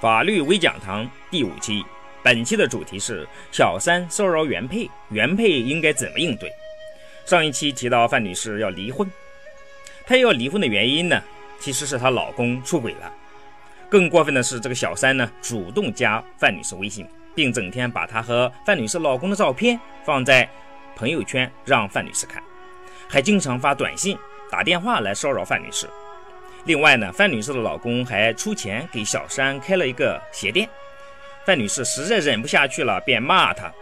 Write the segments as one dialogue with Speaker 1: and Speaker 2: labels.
Speaker 1: 法律微讲堂第五期，本期的主题是小三骚扰原配，原配应该怎么应对？上一期提到范女士要离婚，她要离婚的原因呢，其实是她老公出轨了。更过分的是，这个小三呢主动加范女士微信，并整天把她和范女士老公的照片放在朋友圈让范女士看，还经常发短信、打电话来骚扰范女士。另外呢，范女士的老公还出钱给小三开了一个鞋店。范女士实在忍不下去了，便骂他。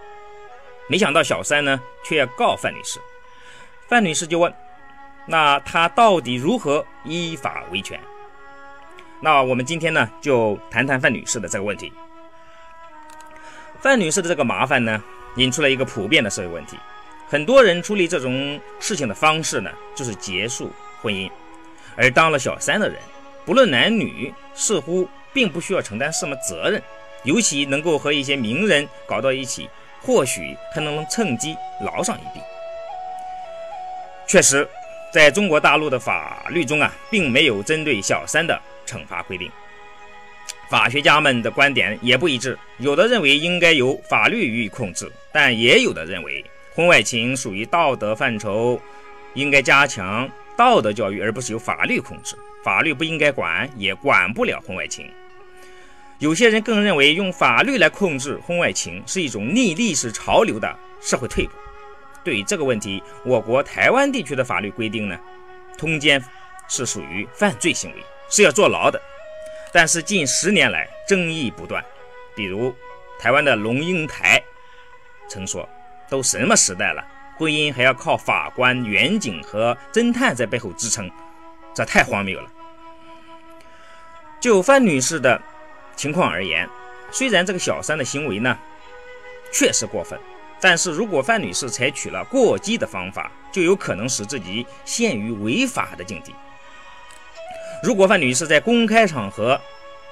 Speaker 1: 没想到小三呢，却要告范女士。范女士就问：“那他到底如何依法维权？”那我们今天呢，就谈谈范女士的这个问题。范女士的这个麻烦呢，引出了一个普遍的社会问题：很多人处理这种事情的方式呢，就是结束婚姻。而当了小三的人，不论男女，似乎并不需要承担什么责任，尤其能够和一些名人搞到一起，或许还能趁机捞上一笔。确实，在中国大陆的法律中啊，并没有针对小三的惩罚规定。法学家们的观点也不一致，有的认为应该由法律予以控制，但也有的认为婚外情属于道德范畴，应该加强。道德教育，而不是由法律控制。法律不应该管，也管不了婚外情。有些人更认为，用法律来控制婚外情是一种逆历史潮流的社会退步。对于这个问题，我国台湾地区的法律规定呢，通奸是属于犯罪行为，是要坐牢的。但是近十年来争议不断，比如台湾的龙应台曾说：“都什么时代了？”婚姻还要靠法官、远警和侦探在背后支撑，这太荒谬了。就范女士的情况而言，虽然这个小三的行为呢确实过分，但是如果范女士采取了过激的方法，就有可能使自己陷于违法的境地。如果范女士在公开场合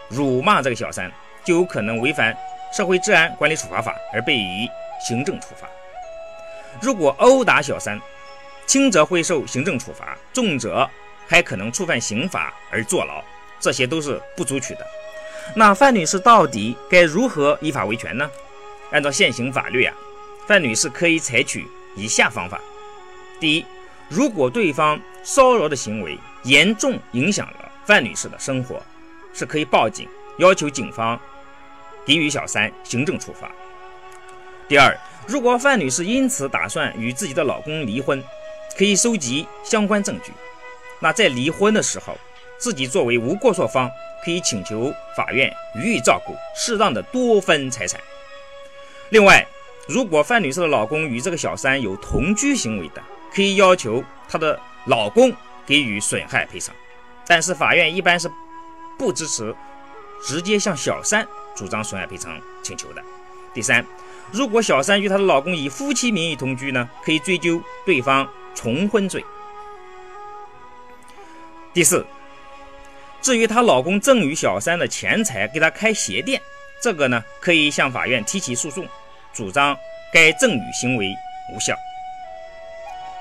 Speaker 1: 辱骂这个小三，就有可能违反《社会治安管理处罚法》而被以行政处罚。如果殴打小三，轻则会受行政处罚，重则还可能触犯刑法而坐牢，这些都是不足取的。那范女士到底该如何依法维权呢？按照现行法律啊，范女士可以采取以下方法：第一，如果对方骚扰的行为严重影响了范女士的生活，是可以报警，要求警方给予小三行政处罚。第二，如果范女士因此打算与自己的老公离婚，可以收集相关证据。那在离婚的时候，自己作为无过错方，可以请求法院予以照顾，适当的多分财产。另外，如果范女士的老公与这个小三有同居行为的，可以要求她的老公给予损害赔偿。但是法院一般是不支持直接向小三主张损害赔偿请求的。第三。如果小三与她的老公以夫妻名义同居呢，可以追究对方重婚罪。第四，至于她老公赠与小三的钱财给她开鞋店，这个呢，可以向法院提起诉讼，主张该赠与行为无效。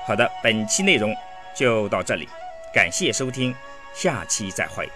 Speaker 1: 好的，本期内容就到这里，感谢收听，下期再会。